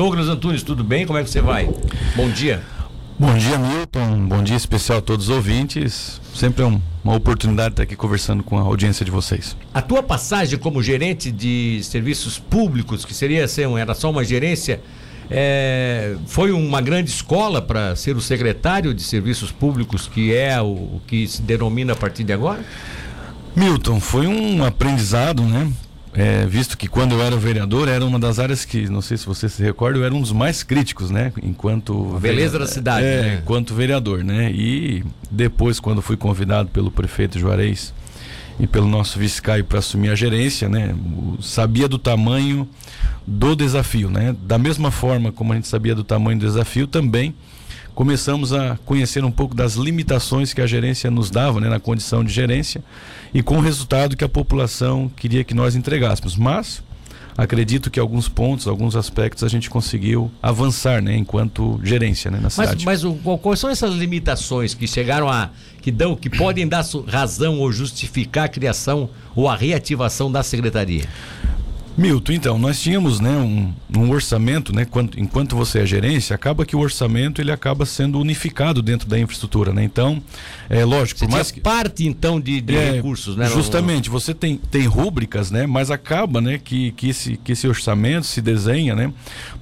Douglas Antunes, tudo bem? Como é que você vai? Bom dia. Bom dia, Milton. Bom dia especial a todos os ouvintes. Sempre é um, uma oportunidade estar aqui conversando com a audiência de vocês. A tua passagem como gerente de serviços públicos, que seria ser, era só uma gerência, é, foi uma grande escola para ser o secretário de serviços públicos, que é o, o que se denomina a partir de agora? Milton, foi um aprendizado, né? É, visto que quando eu era vereador era uma das áreas que, não sei se você se recorda, eu era um dos mais críticos, né? Enquanto a beleza da cidade, é, né? enquanto vereador, né? E depois, quando fui convidado pelo prefeito Juarez e pelo nosso vice Caio para assumir a gerência, né? Sabia do tamanho do desafio, né? Da mesma forma como a gente sabia do tamanho do desafio, também começamos a conhecer um pouco das limitações que a gerência nos dava, né, na condição de gerência, e com o resultado que a população queria que nós entregássemos. Mas acredito que alguns pontos, alguns aspectos a gente conseguiu avançar, né, enquanto gerência, né, na cidade. Mas, mas o, quais são essas limitações que chegaram a que dão, que podem dar razão ou justificar a criação ou a reativação da secretaria? Milton, então, nós tínhamos né, um, um orçamento, né, quando, enquanto você é gerência, acaba que o orçamento ele acaba sendo unificado dentro da infraestrutura, né? Então, é lógico, você por mais que parte então de, de é, recursos, né? Justamente, você tem, tem rúbricas, né? Mas acaba, né, que, que, esse, que esse orçamento se desenha, né,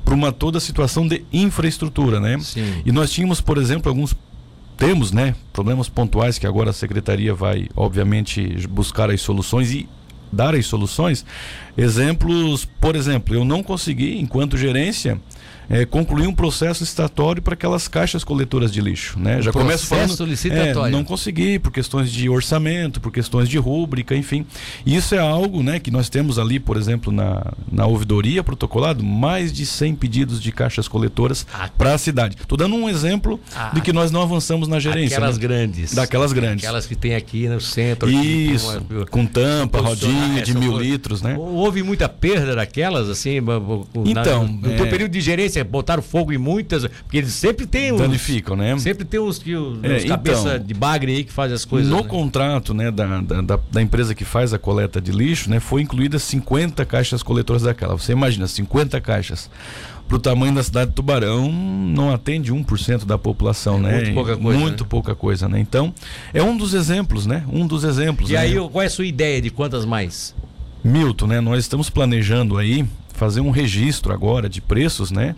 para uma toda situação de infraestrutura, né? Sim. E nós tínhamos, por exemplo, alguns temos, né, problemas pontuais que agora a secretaria vai, obviamente, buscar as soluções e dar as soluções. Exemplos, por exemplo, eu não consegui, enquanto gerência, é, concluir um processo licitatório para aquelas caixas coletoras de lixo. Né? Já começo falando. licitatório. É, não consegui por questões de orçamento, por questões de rúbrica, enfim. Isso é algo né, que nós temos ali, por exemplo, na, na ouvidoria protocolado, mais de 100 pedidos de caixas coletoras ah. para a cidade. Estou dando um exemplo ah. de que nós não avançamos na gerência. Daquelas né? grandes. Daquelas grandes. Aquelas que tem aqui no centro. Isso, aqui, uma, com tampa, rodinha de mil litros, né? Houve muita perda daquelas, assim, então, na, no, é... período de gerência, botaram fogo em muitas, porque eles sempre têm os, danificam, né? Sempre tem os que os, é, cabeça então, de bagre aí que fazem as coisas. No né? contrato, né, da, da, da, empresa que faz a coleta de lixo, né, foi incluída 50 caixas coletoras daquela. Você imagina 50 caixas para o tamanho da cidade de Tubarão, não atende 1% da população, é, né? Muito pouca coisa. Muito né? pouca coisa, né? Então, é um dos exemplos, né? Um dos exemplos. E né? aí, qual é a sua ideia de quantas mais? Milton, né? Nós estamos planejando aí fazer um registro agora de preços, né?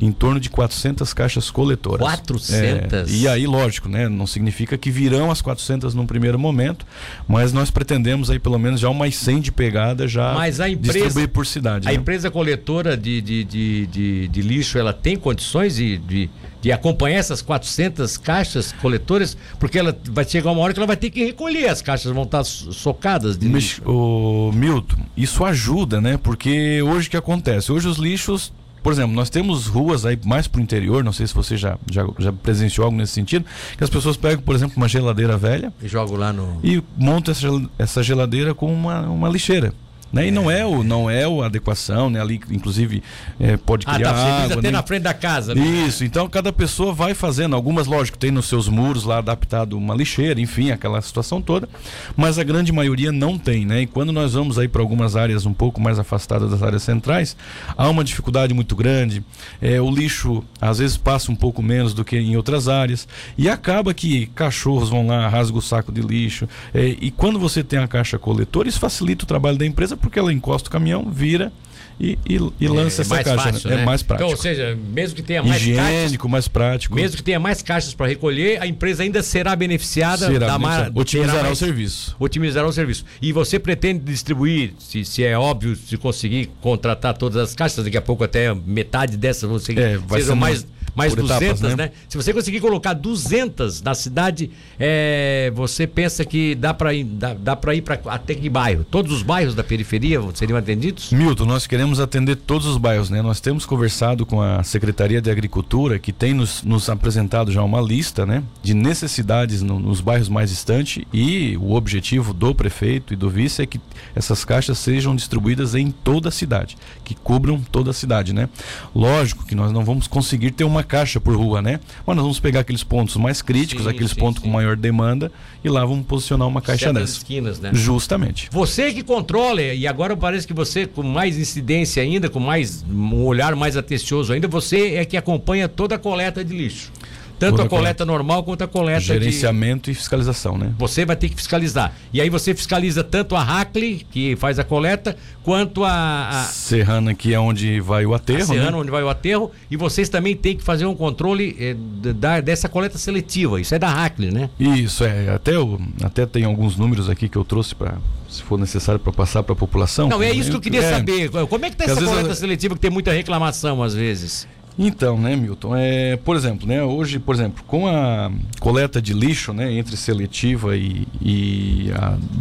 Em torno de 400 caixas coletoras. 400? É, e aí, lógico, né? Não significa que virão as 400 num primeiro momento, mas nós pretendemos aí pelo menos já umas 100 de pegada já mas a empresa, distribuir por cidade. A né? empresa coletora de, de, de, de, de lixo, ela tem condições de, de, de acompanhar essas 400 caixas coletoras? Porque ela vai chegar uma hora que ela vai ter que recolher, as caixas vão estar socadas de lixo. O Milton, isso ajuda, né? Porque hoje o que acontece? Hoje os lixos por exemplo, nós temos ruas aí mais para o interior, não sei se você já, já, já, presenciou algo nesse sentido, que as pessoas pegam, por exemplo, uma geladeira velha e jogam lá no. E montam essa, essa geladeira com uma, uma lixeira. Né? E não é o não é o adequação, né? Ali inclusive é, pode criar ah, tá, água, até né? na frente da casa. Né? Isso. Então cada pessoa vai fazendo. Algumas lógico tem nos seus muros lá adaptado uma lixeira, enfim, aquela situação toda. Mas a grande maioria não tem, né? E quando nós vamos aí para algumas áreas um pouco mais afastadas das áreas centrais, há uma dificuldade muito grande. É, o lixo às vezes passa um pouco menos do que em outras áreas e acaba que cachorros vão lá rasgam o saco de lixo. É, e quando você tem a caixa coletora, isso facilita o trabalho da empresa porque ela encosta o caminhão, vira e, e, e é, lança é, essa caixa. Fácil, né? É mais prático. Então, ou seja, mesmo que tenha mais Higiênico, caixas, mais prático. Mesmo que tenha mais caixas para recolher, a empresa ainda será beneficiada será da mar... otimizará mais, o serviço. Otimizará o serviço. E você pretende distribuir, se, se é óbvio, se conseguir contratar todas as caixas, daqui a pouco até metade dessas você é, vai sejam mais mais Por 200, etapas, né? né? Se você conseguir colocar 200 na cidade, é, você pensa que dá para ir, dá, dá para ir para até que bairro? Todos os bairros da periferia seriam atendidos? Milton, nós queremos atender todos os bairros, né? Nós temos conversado com a Secretaria de Agricultura, que tem nos, nos apresentado já uma lista, né? De necessidades no, nos bairros mais distantes e o objetivo do prefeito e do vice é que essas caixas sejam distribuídas em toda a cidade, que cubram toda a cidade, né? Lógico que nós não vamos conseguir ter uma caixa por rua, né? Mas nós vamos pegar aqueles pontos mais críticos, sim, aqueles sim, pontos sim. com maior demanda, e lá vamos posicionar uma caixa Certas dessa. esquinas, né? Justamente. Você que controla, e agora parece que você, com mais incidência ainda, com mais um olhar mais atencioso ainda, você é que acompanha toda a coleta de lixo. Tanto Toda a coleta normal quanto a coleta Gerenciamento de... e fiscalização, né? Você vai ter que fiscalizar. E aí você fiscaliza tanto a Hackley, que faz a coleta, quanto a... a... Serrana, que é onde vai o aterro, a Serrana, né? onde vai o aterro. E vocês também têm que fazer um controle eh, da, dessa coleta seletiva. Isso é da Hackley, né? Isso, é. Até, eu, até tem alguns números aqui que eu trouxe para se for necessário para passar para a população. Não, é isso que eu queria é, saber. Como é que está essa coleta seletiva que tem muita reclamação às vezes? Então, né, Milton? É, por exemplo, né, hoje, por exemplo, com a coleta de lixo, né, entre seletiva e, e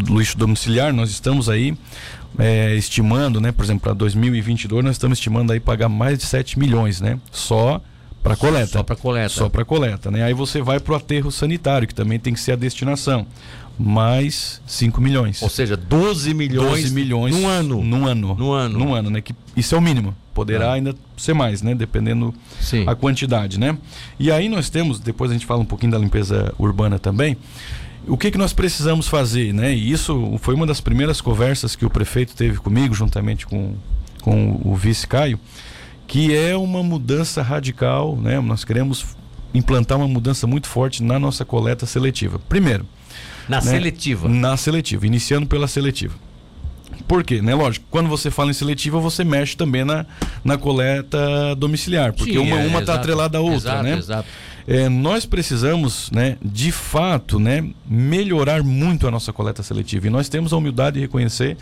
lixo domiciliar, nós estamos aí é, estimando, né, por exemplo, para 2022 nós estamos estimando aí pagar mais de 7 milhões, né, só para coleta. Só para coleta. Só para coleta, né? Aí você vai para o aterro sanitário, que também tem que ser a destinação mais 5 milhões. Ou seja, 12 milhões, 12 milhões num ano. Num ano. Num ano. Num ano, né? Que isso é o mínimo. Poderá ah. ainda ser mais, né? Dependendo Sim. a quantidade, né? E aí nós temos, depois a gente fala um pouquinho da limpeza urbana também. O que, que nós precisamos fazer, né? E isso foi uma das primeiras conversas que o prefeito teve comigo, juntamente com, com o vice Caio, que é uma mudança radical, né? Nós queremos implantar uma mudança muito forte na nossa coleta seletiva. Primeiro, na né? seletiva. Na seletiva, iniciando pela seletiva. Por quê? Né? Lógico, quando você fala em seletiva, você mexe também na, na coleta domiciliar, porque Sim, uma está é, atrelada à outra, exato, né? Exato. É, nós precisamos, né, de fato, né, melhorar muito a nossa coleta seletiva. E nós temos a humildade de reconhecer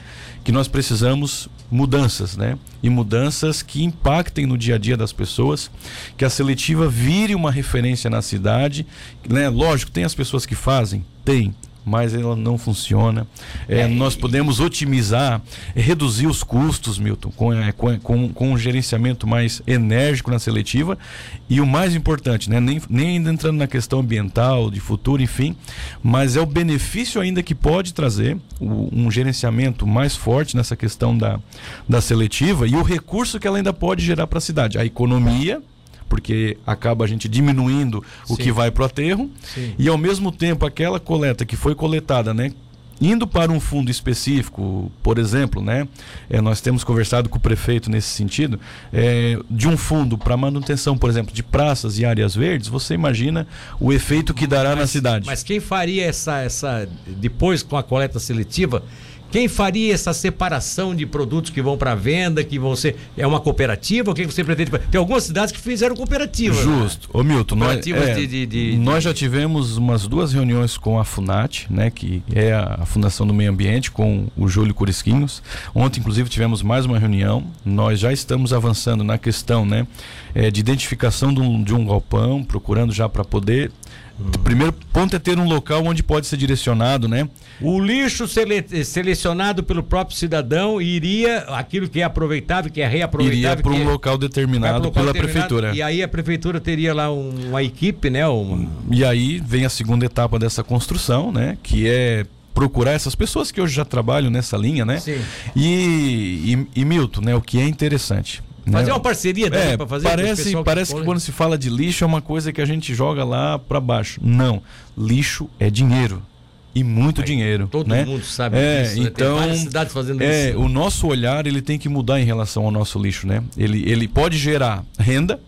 que nós precisamos mudanças, né? E mudanças que impactem no dia a dia das pessoas, que a seletiva vire uma referência na cidade, né? Lógico, tem as pessoas que fazem, tem, mas ela não funciona. É, é, nós podemos otimizar, reduzir os custos, Milton, com, é, com, com, com, um gerenciamento mais enérgico na seletiva. E o mais importante, né, nem, nem ainda entrando na questão ambiental, de futuro, enfim, mas é o benefício ainda que pode trazer o, um gerenciamento mais forte nessa questão da, da seletiva e o recurso que ela ainda pode gerar para a cidade. A economia porque acaba a gente diminuindo o Sim. que vai para o aterro Sim. e ao mesmo tempo aquela coleta que foi coletada, né, indo para um fundo específico, por exemplo, né, é, nós temos conversado com o prefeito nesse sentido, é, de um fundo para manutenção, por exemplo, de praças e áreas verdes, você imagina o efeito que dará mas, na cidade. Mas quem faria essa, essa depois com a coleta seletiva? Quem faria essa separação de produtos que vão para venda, que vão ser. É uma cooperativa? O que você pretende? Tem algumas cidades que fizeram cooperativa. Né? Justo. Né? Ô Milton, nós, é, de, de, de, nós já tivemos umas duas reuniões com a FUNAT, né, que é a Fundação do Meio Ambiente, com o Júlio Curisquinhos. Ontem, inclusive, tivemos mais uma reunião. Nós já estamos avançando na questão né, é, de identificação de um, de um galpão, procurando já para poder o primeiro ponto é ter um local onde pode ser direcionado, né? O lixo sele selecionado pelo próprio cidadão iria, aquilo que é aproveitável, que é reaproveitável. Iria para um é, local determinado local pela determinado, prefeitura. E aí a prefeitura teria lá um, uma equipe, né? Uma... E aí vem a segunda etapa dessa construção, né? Que é procurar essas pessoas que hoje já trabalham nessa linha, né? Sim. E, e, e Milton, né? O que é interessante. Fazer uma parceria dele é, para fazer Parece, parece que, que quando se fala de lixo é uma coisa que a gente joga lá para baixo. Não. Lixo é dinheiro e muito Aí, dinheiro. Todo né? mundo sabe é, disso. Né? Então, Tem cidades fazendo é, isso. O nosso olhar ele tem que mudar em relação ao nosso lixo, né? Ele, ele pode gerar renda,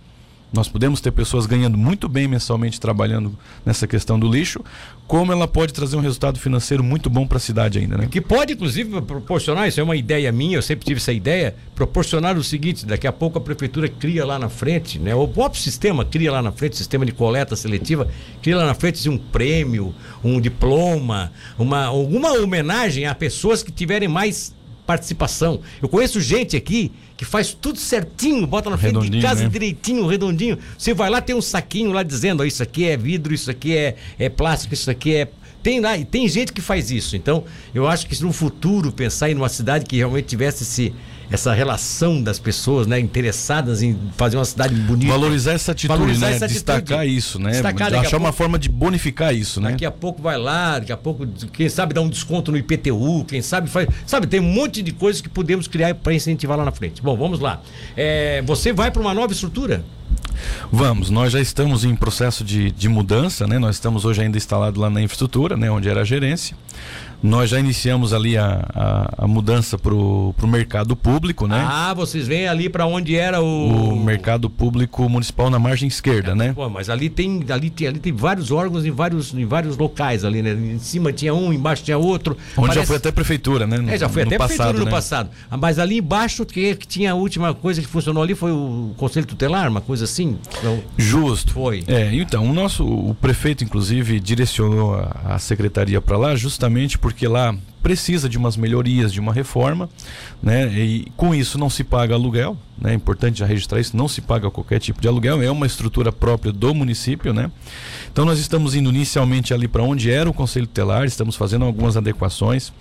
nós podemos ter pessoas ganhando muito bem mensalmente trabalhando nessa questão do lixo, como ela pode trazer um resultado financeiro muito bom para a cidade ainda, né? Que pode, inclusive, proporcionar, isso é uma ideia minha, eu sempre tive essa ideia, proporcionar o seguinte, daqui a pouco a prefeitura cria lá na frente, né? O próprio sistema cria lá na frente, sistema de coleta seletiva, cria lá na frente um prêmio, um diploma, uma, alguma homenagem a pessoas que tiverem mais participação. Eu conheço gente aqui que faz tudo certinho, bota na frente redondinho, de casa né? direitinho, redondinho. Você vai lá, tem um saquinho lá dizendo, oh, isso aqui é vidro, isso aqui é, é plástico, isso aqui é. Tem lá, e tem gente que faz isso. Então, eu acho que se no futuro pensar em uma cidade que realmente tivesse esse essa relação das pessoas, né, interessadas em fazer uma cidade bonita. Valorizar essa atitude, valorizar né? Essa Destacar atitude. isso, né? Destacar, Achar uma forma de bonificar isso, né? Daqui a pouco vai lá, daqui a pouco, quem sabe dar um desconto no IPTU, quem sabe faz, sabe, tem um monte de coisas que podemos criar para incentivar lá na frente. Bom, vamos lá. É, você vai para uma nova estrutura? Vamos, nós já estamos em processo de, de mudança, né? Nós estamos hoje ainda instalados lá na infraestrutura, né? Onde era a gerência. Nós já iniciamos ali a, a, a mudança para o mercado público, né? Ah, vocês vêm ali para onde era o... o mercado público municipal na margem esquerda, é, né? Pô, mas ali tem, ali tem, ali tem vários órgãos em vários, em vários locais ali, né? Em cima tinha um, embaixo tinha outro. Onde Parece... já foi até prefeitura, né? No, é, já foi até passado, prefeitura no né? passado. Ah, mas ali embaixo que, que tinha a última coisa que funcionou ali foi o Conselho Tutelar, uma coisa assim. Então, Justo. Foi. É, então, o nosso o prefeito inclusive direcionou a, a secretaria para lá justamente porque lá precisa de umas melhorias, de uma reforma, né? E com isso não se paga aluguel, né? É importante já registrar isso, não se paga qualquer tipo de aluguel, é uma estrutura própria do município, né? Então nós estamos indo inicialmente ali para onde era o Conselho Telar, estamos fazendo algumas adequações.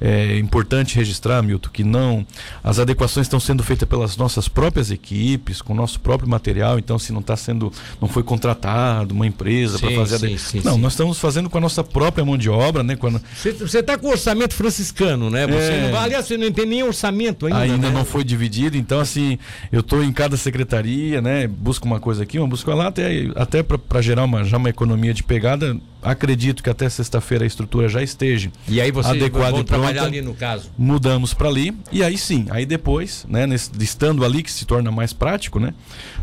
É importante registrar, Milton, que não as adequações estão sendo feitas pelas nossas próprias equipes, com o nosso próprio material, então se não está sendo, não foi contratado uma empresa para fazer sim, sim, Não, sim. nós estamos fazendo com a nossa própria mão de obra, né? Quando... Você está com orçamento franciscano, né? Você é... não vai, aliás, você não tem nem orçamento ainda. Ainda né? não foi dividido, então assim, eu estou em cada secretaria, né? Busco uma coisa aqui, uma busco lá, até, até para gerar uma, já uma economia de pegada, acredito que até sexta-feira a estrutura já esteja e aí você adequada vão trabalhar ali no caso? Mudamos para ali e aí sim aí depois né nesse, estando ali que se torna mais prático né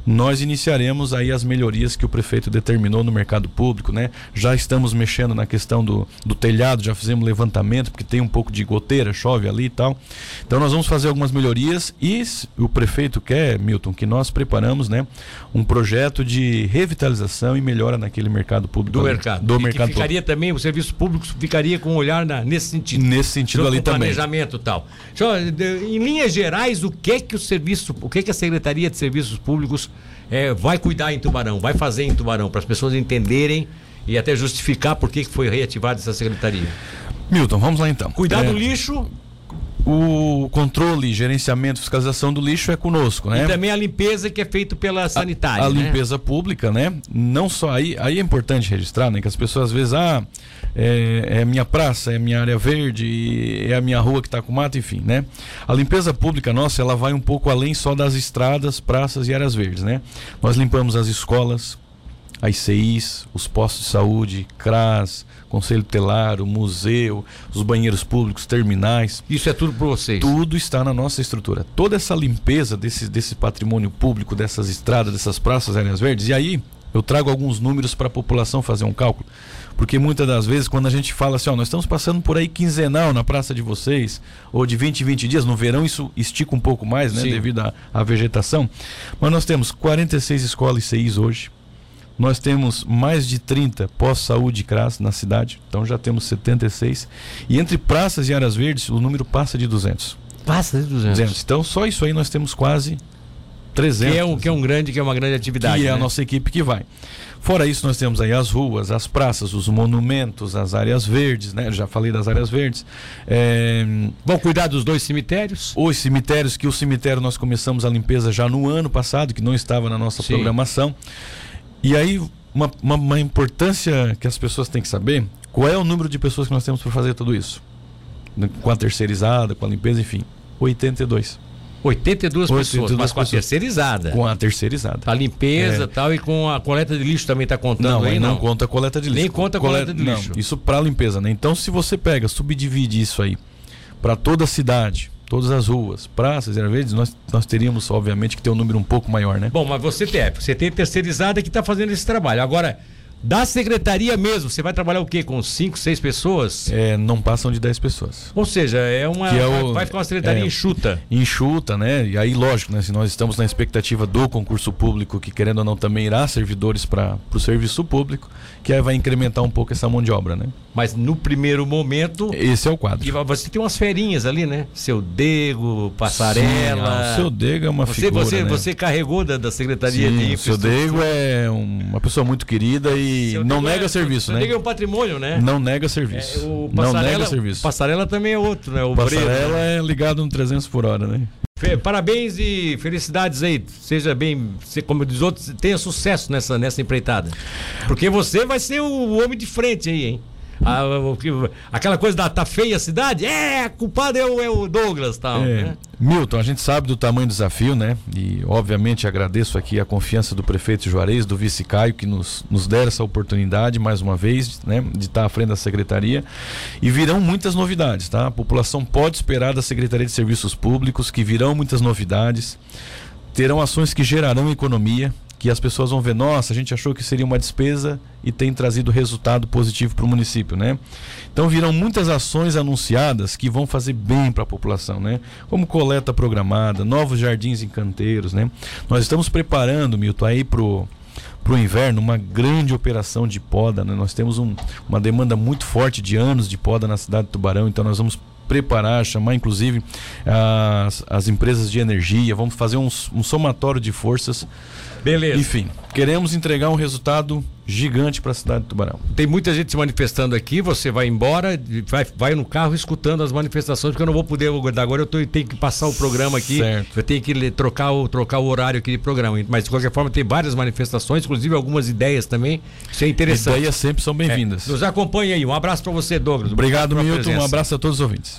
nós iniciaremos aí as melhorias que o prefeito determinou no mercado público né. Já estamos mexendo na questão do, do telhado já fizemos levantamento porque tem um pouco de goteira chove ali e tal. Então nós vamos fazer algumas melhorias e o prefeito quer Milton que nós preparamos né um projeto de revitalização e melhora naquele mercado público do ali, mercado. Do mercado ficaria também, o serviço público ficaria com um olhar na, nesse sentido. Nesse sentido ali também. planejamento e tal. Em linhas gerais, o que é que o serviço, o que é que a Secretaria de Serviços Públicos é, vai cuidar em Tubarão, vai fazer em Tubarão, para as pessoas entenderem e até justificar por que foi reativada essa secretaria? Milton, vamos lá então. Cuidar é... do lixo, o controle, gerenciamento, fiscalização do lixo é conosco, né? E também a limpeza que é feita pela sanitária. A, a né? limpeza pública, né? Não só aí, aí é importante registrar, né? Que as pessoas às vezes, ah, é, é minha praça, é minha área verde, é a minha rua que está com mato, enfim, né? A limpeza pública nossa, ela vai um pouco além só das estradas, praças e áreas verdes, né? Nós limpamos as escolas, as CIs, os postos de saúde, CRAS, Conselho Telar, o museu, os banheiros públicos, terminais. Isso é tudo para vocês? Tudo está na nossa estrutura. Toda essa limpeza desse, desse patrimônio público, dessas estradas, dessas praças, áreas verdes. E aí eu trago alguns números para a população fazer um cálculo. Porque muitas das vezes, quando a gente fala assim, ó, nós estamos passando por aí quinzenal na praça de vocês, ou de 20 em 20 dias, no verão isso estica um pouco mais, né? Sim. Devido à vegetação. Mas nós temos 46 escolas CIs hoje, nós temos mais de 30 pós-saúde CRAS na cidade, então já temos 76. E entre praças e áreas verdes, o número passa de 200. Passa de 200. 200. Então só isso aí nós temos quase 300. Que é um, que é um grande, que é uma grande atividade. Que né? é a né? nossa equipe que vai. Fora isso, nós temos aí as ruas, as praças, os monumentos, as áreas verdes, né? Já falei das áreas verdes. É... Vão cuidar dos dois cemitérios? Os cemitérios, que o cemitério nós começamos a limpeza já no ano passado, que não estava na nossa Sim. programação. E aí, uma, uma, uma, importância que as pessoas têm que saber: qual é o número de pessoas que nós temos para fazer tudo isso? Com a terceirizada, com a limpeza, enfim. 82. 82, 82 pessoas, mas com a terceirizada. Com a terceirizada. A limpeza é. tal, e com a coleta de lixo também está contando não, aí, não? Não conta a coleta de lixo. Nem conta a coleta, coleta de lixo. Não, isso para limpeza, né? Então, se você pega, subdivide isso aí para toda a cidade, todas as ruas, praças, era verdes, nós, nós teríamos, obviamente, que ter um número um pouco maior, né? Bom, mas você tem, você tem terceirizada que está fazendo esse trabalho. Agora, da secretaria mesmo, você vai trabalhar o quê? Com 5, 6 pessoas? É, não passam de 10 pessoas. Ou seja, é uma. É o, vai ficar uma secretaria é, enxuta. Enxuta, né? E aí, lógico, né? Se nós estamos na expectativa do concurso público, que querendo ou não também irá servidores para o serviço público, que aí vai incrementar um pouco essa mão de obra, né? Mas no primeiro momento. Esse é o quadro. E você tem umas ferinhas ali, né? Seu Dego, Passarela. Sim, seu Dego é uma você, figura. Você, né? você carregou da, da Secretaria Sim, de Infraestrutura. Seu Dego é uma pessoa muito querida e seu não nega é, serviço, né? Dego é um patrimônio, né? Não nega serviço. É, o não nega serviço. Passarela também é outro, né? O Passarela Bredo, né? é ligado no 300 por hora, né? Parabéns e felicidades aí. Seja bem, como diz outros, tenha sucesso nessa, nessa empreitada. Porque você vai ser o homem de frente aí, hein? aquela coisa da tá feia a cidade, é, culpado é o, é o Douglas tal. É, né? Milton, a gente sabe do tamanho do desafio, né? E obviamente agradeço aqui a confiança do prefeito Juarez, do vice Caio, que nos, nos deram essa oportunidade mais uma vez, né? De estar à frente da secretaria. E virão muitas novidades, tá? A população pode esperar da Secretaria de Serviços Públicos que virão muitas novidades. Terão ações que gerarão economia, que as pessoas vão ver, nossa, a gente achou que seria uma despesa e tem trazido resultado positivo para o município, né? Então virão muitas ações anunciadas que vão fazer bem para a população, né? Como coleta programada, novos jardins em canteiros, né? Nós estamos preparando, Milton, aí pro para o inverno uma grande operação de poda. Né? Nós temos um, uma demanda muito forte de anos de poda na cidade de Tubarão, então nós vamos preparar, chamar inclusive as, as empresas de energia, vamos fazer um, um somatório de forças. Beleza. Enfim, queremos entregar um resultado gigante para a cidade de Tubarão. Tem muita gente se manifestando aqui, você vai embora, vai, vai no carro escutando as manifestações, porque eu não vou poder aguardar agora, eu tô, tenho que passar o programa aqui, certo. eu tenho que trocar o, trocar o horário aqui de programa. Mas de qualquer forma tem várias manifestações, inclusive algumas ideias também, isso é interessante. Ideias sempre são bem-vindas. É, nos acompanha aí, um abraço para você, Douglas. Obrigado, Milton, um abraço a todos os ouvintes.